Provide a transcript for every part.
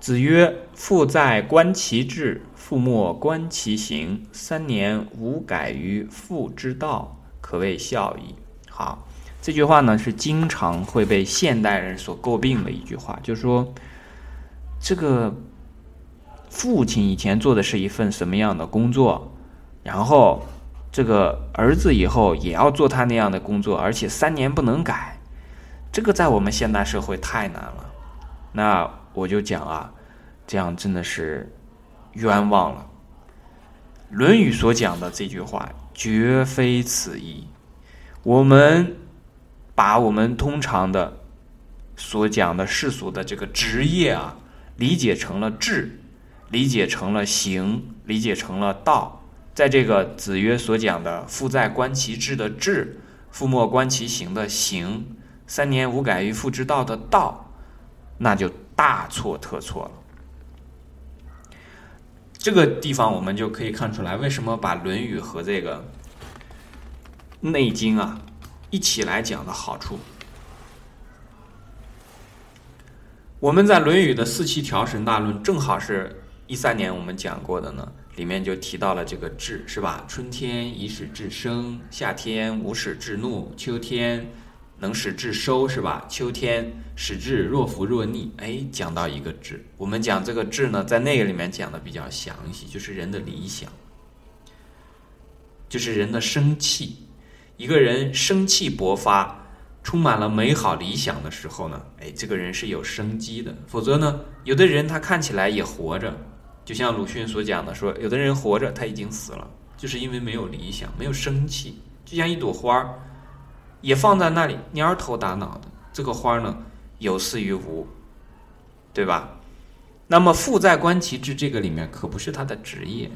子曰：“父在，观其志；父莫，观其行。三年无改于父之道，可谓孝矣。”好，这句话呢是经常会被现代人所诟病的一句话，就是说，这个父亲以前做的是一份什么样的工作，然后这个儿子以后也要做他那样的工作，而且三年不能改，这个在我们现代社会太难了。那我就讲啊，这样真的是冤枉了。《论语》所讲的这句话绝非此意。我们把我们通常的所讲的世俗的这个职业啊，理解成了志，理解成了行，理解成了道。在这个子曰所讲的“父在，观其志”的志，“父莫，观其行”的行，“三年无改于父之道”的道，那就大错特错了。这个地方我们就可以看出来，为什么把《论语》和这个。《内经》啊，一起来讲的好处。我们在《论语》的四气调神大论，正好是一三年我们讲过的呢，里面就提到了这个志，是吧？春天以使志生，夏天无使志怒，秋天能使志收，是吧？秋天使志若浮若逆。哎，讲到一个志，我们讲这个志呢，在那个里面讲的比较详细，就是人的理想，就是人的生气。一个人生气勃发，充满了美好理想的时候呢，哎，这个人是有生机的。否则呢，有的人他看起来也活着，就像鲁迅所讲的，说有的人活着他已经死了，就是因为没有理想，没有生气。就像一朵花儿，也放在那里蔫头耷脑的，这个花呢有似于无，对吧？那么“父在，观其志”这个里面可不是他的职业，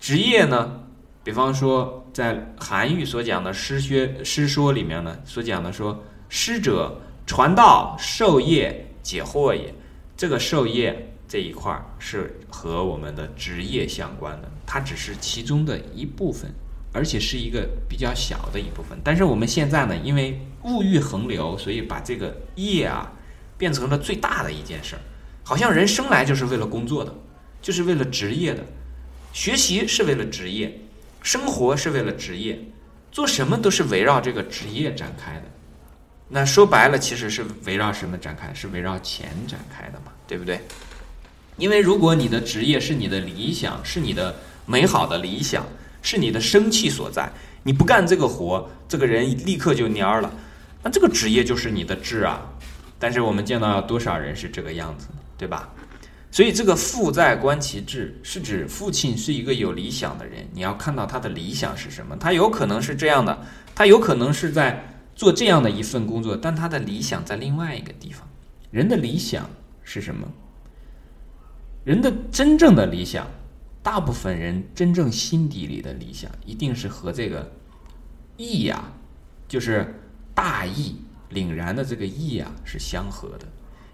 职业呢？比方说，在韩愈所讲的诗学诗说里面呢，所讲的说，师者，传道授业解惑也。这个授业这一块是和我们的职业相关的，它只是其中的一部分，而且是一个比较小的一部分。但是我们现在呢，因为物欲横流，所以把这个业啊变成了最大的一件事儿，好像人生来就是为了工作的，就是为了职业的，学习是为了职业。生活是为了职业，做什么都是围绕这个职业展开的。那说白了，其实是围绕什么展开？是围绕钱展开的嘛，对不对？因为如果你的职业是你的理想，是你的美好的理想，是你的生气所在，你不干这个活，这个人立刻就蔫儿了。那这个职业就是你的志啊。但是我们见到多少人是这个样子，对吧？所以，这个“父在，观其志”是指父亲是一个有理想的人。你要看到他的理想是什么？他有可能是这样的，他有可能是在做这样的一份工作，但他的理想在另外一个地方。人的理想是什么？人的真正的理想，大部分人真正心底里的理想，一定是和这个义呀，就是大义凛然的这个义呀，是相合的。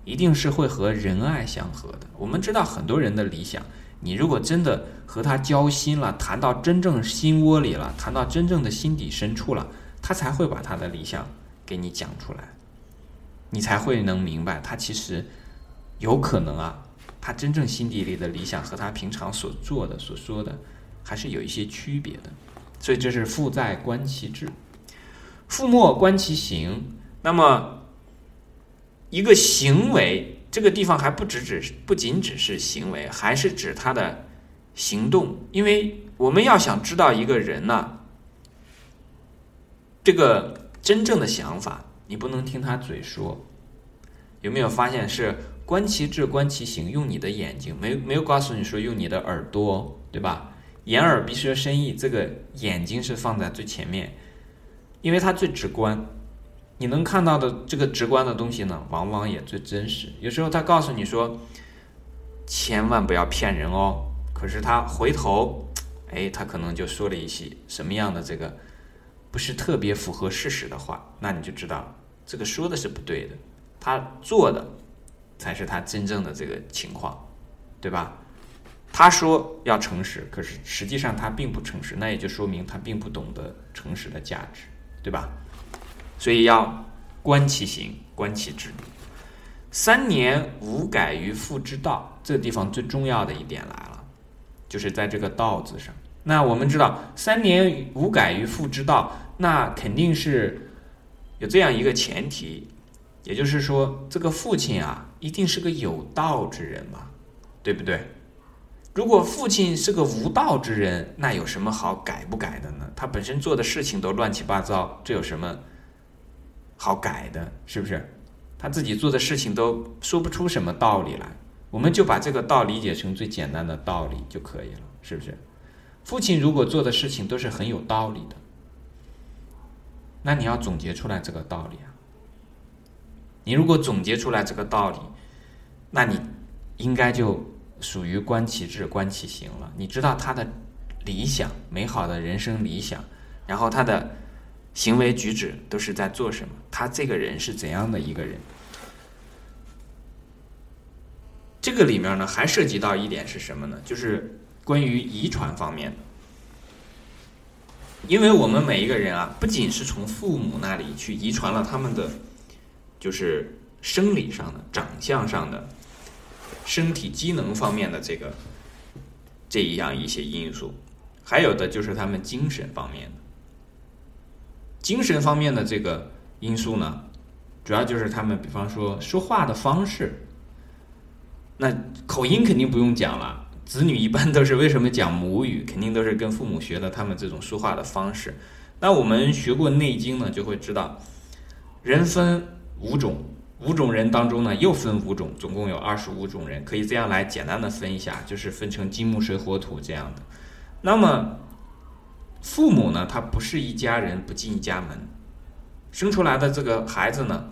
一定是会和仁爱相合的。我们知道很多人的理想，你如果真的和他交心了，谈到真正心窝里了，谈到真正的心底深处了，他才会把他的理想给你讲出来，你才会能明白他其实有可能啊，他真正心底里的理想和他平常所做的、所说的还是有一些区别的。所以这是父在，观其志；父莫，观其行。那么。一个行为，这个地方还不只只是不仅只是行为，还是指他的行动。因为我们要想知道一个人呢，这个真正的想法，你不能听他嘴说。有没有发现是观其志，观其行，用你的眼睛，没没有告诉你说用你的耳朵，对吧？眼耳鼻舌身意，这个眼睛是放在最前面，因为它最直观。你能看到的这个直观的东西呢，往往也最真实。有时候他告诉你说，千万不要骗人哦。可是他回头，哎，他可能就说了一些什么样的这个不是特别符合事实的话，那你就知道这个说的是不对的，他做的才是他真正的这个情况，对吧？他说要诚实，可是实际上他并不诚实，那也就说明他并不懂得诚实的价值，对吧？所以要观其行，观其志。三年无改于父之道，这个地方最重要的一点来了，就是在这个“道”字上。那我们知道，三年无改于父之道，那肯定是有这样一个前提，也就是说，这个父亲啊，一定是个有道之人嘛，对不对？如果父亲是个无道之人，那有什么好改不改的呢？他本身做的事情都乱七八糟，这有什么好改的？是不是？他自己做的事情都说不出什么道理来，我们就把这个道理解成最简单的道理就可以了，是不是？父亲如果做的事情都是很有道理的，那你要总结出来这个道理啊。你如果总结出来这个道理，那你应该就属于观其志、观其行了。你知道他的理想、美好的人生理想，然后他的行为举止都是在做什么？他这个人是怎样的一个人？这个里面呢，还涉及到一点是什么呢？就是。关于遗传方面的，因为我们每一个人啊，不仅是从父母那里去遗传了他们的，就是生理上的、长相上的、身体机能方面的这个这一样一些因素，还有的就是他们精神方面的。精神方面的这个因素呢，主要就是他们，比方说说话的方式，那口音肯定不用讲了。子女一般都是为什么讲母语？肯定都是跟父母学的他们这种说话的方式。那我们学过《内经》呢，就会知道，人分五种，五种人当中呢又分五种，总共有二十五种人，可以这样来简单的分一下，就是分成金木水火土这样的。那么父母呢，他不是一家人不进一家门，生出来的这个孩子呢，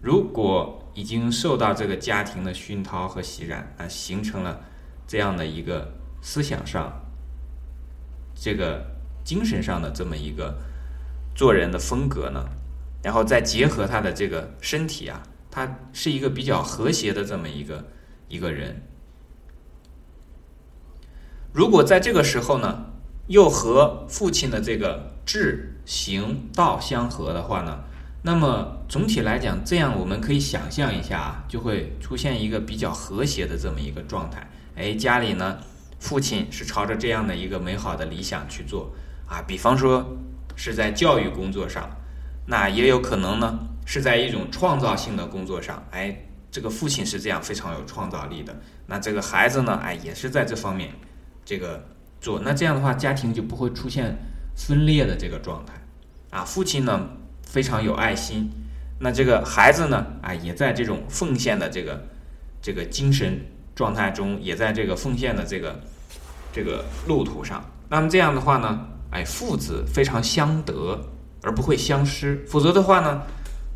如果已经受到这个家庭的熏陶和洗染啊，形成了。这样的一个思想上，这个精神上的这么一个做人的风格呢，然后再结合他的这个身体啊，他是一个比较和谐的这么一个一个人。如果在这个时候呢，又和父亲的这个志行道相合的话呢，那么总体来讲，这样我们可以想象一下啊，就会出现一个比较和谐的这么一个状态。哎，家里呢，父亲是朝着这样的一个美好的理想去做啊，比方说是在教育工作上，那也有可能呢是在一种创造性的工作上。哎，这个父亲是这样非常有创造力的，那这个孩子呢，哎，也是在这方面这个做。那这样的话，家庭就不会出现分裂的这个状态啊。父亲呢非常有爱心，那这个孩子呢，啊，也在这种奉献的这个这个精神。状态中也在这个奉献的这个这个路途上，那么这样的话呢，哎，父子非常相得而不会相失。否则的话呢，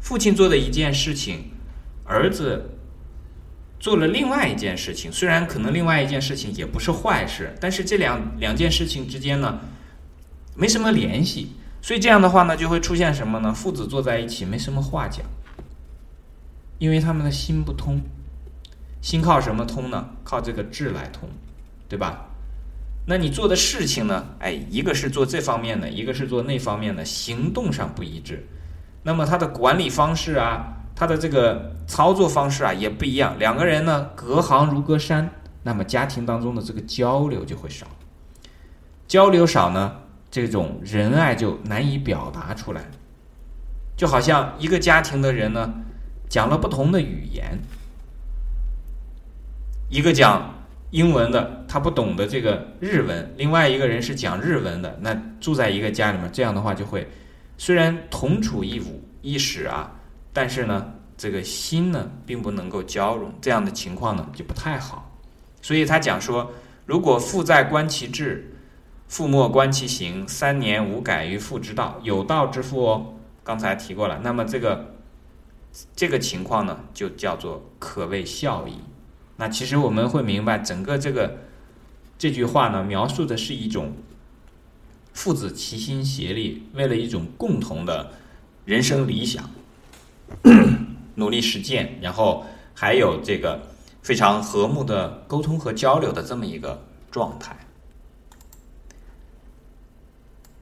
父亲做的一件事情，儿子做了另外一件事情，虽然可能另外一件事情也不是坏事，但是这两两件事情之间呢，没什么联系。所以这样的话呢，就会出现什么呢？父子坐在一起没什么话讲，因为他们的心不通。心靠什么通呢？靠这个智来通，对吧？那你做的事情呢？哎，一个是做这方面的，一个是做那方面的，行动上不一致。那么他的管理方式啊，他的这个操作方式啊也不一样。两个人呢，隔行如隔山，那么家庭当中的这个交流就会少。交流少呢，这种仁爱就难以表达出来。就好像一个家庭的人呢，讲了不同的语言。一个讲英文的，他不懂得这个日文；另外一个人是讲日文的，那住在一个家里面，这样的话就会，虽然同处一屋一室啊，但是呢，这个心呢并不能够交融，这样的情况呢就不太好。所以他讲说，如果父在观其志，父莫观其行，三年无改于父之道，有道之父哦，刚才提过了。那么这个这个情况呢，就叫做可谓孝矣。那其实我们会明白，整个这个这句话呢，描述的是一种父子齐心协力，为了一种共同的人生理想，努力实践，然后还有这个非常和睦的沟通和交流的这么一个状态。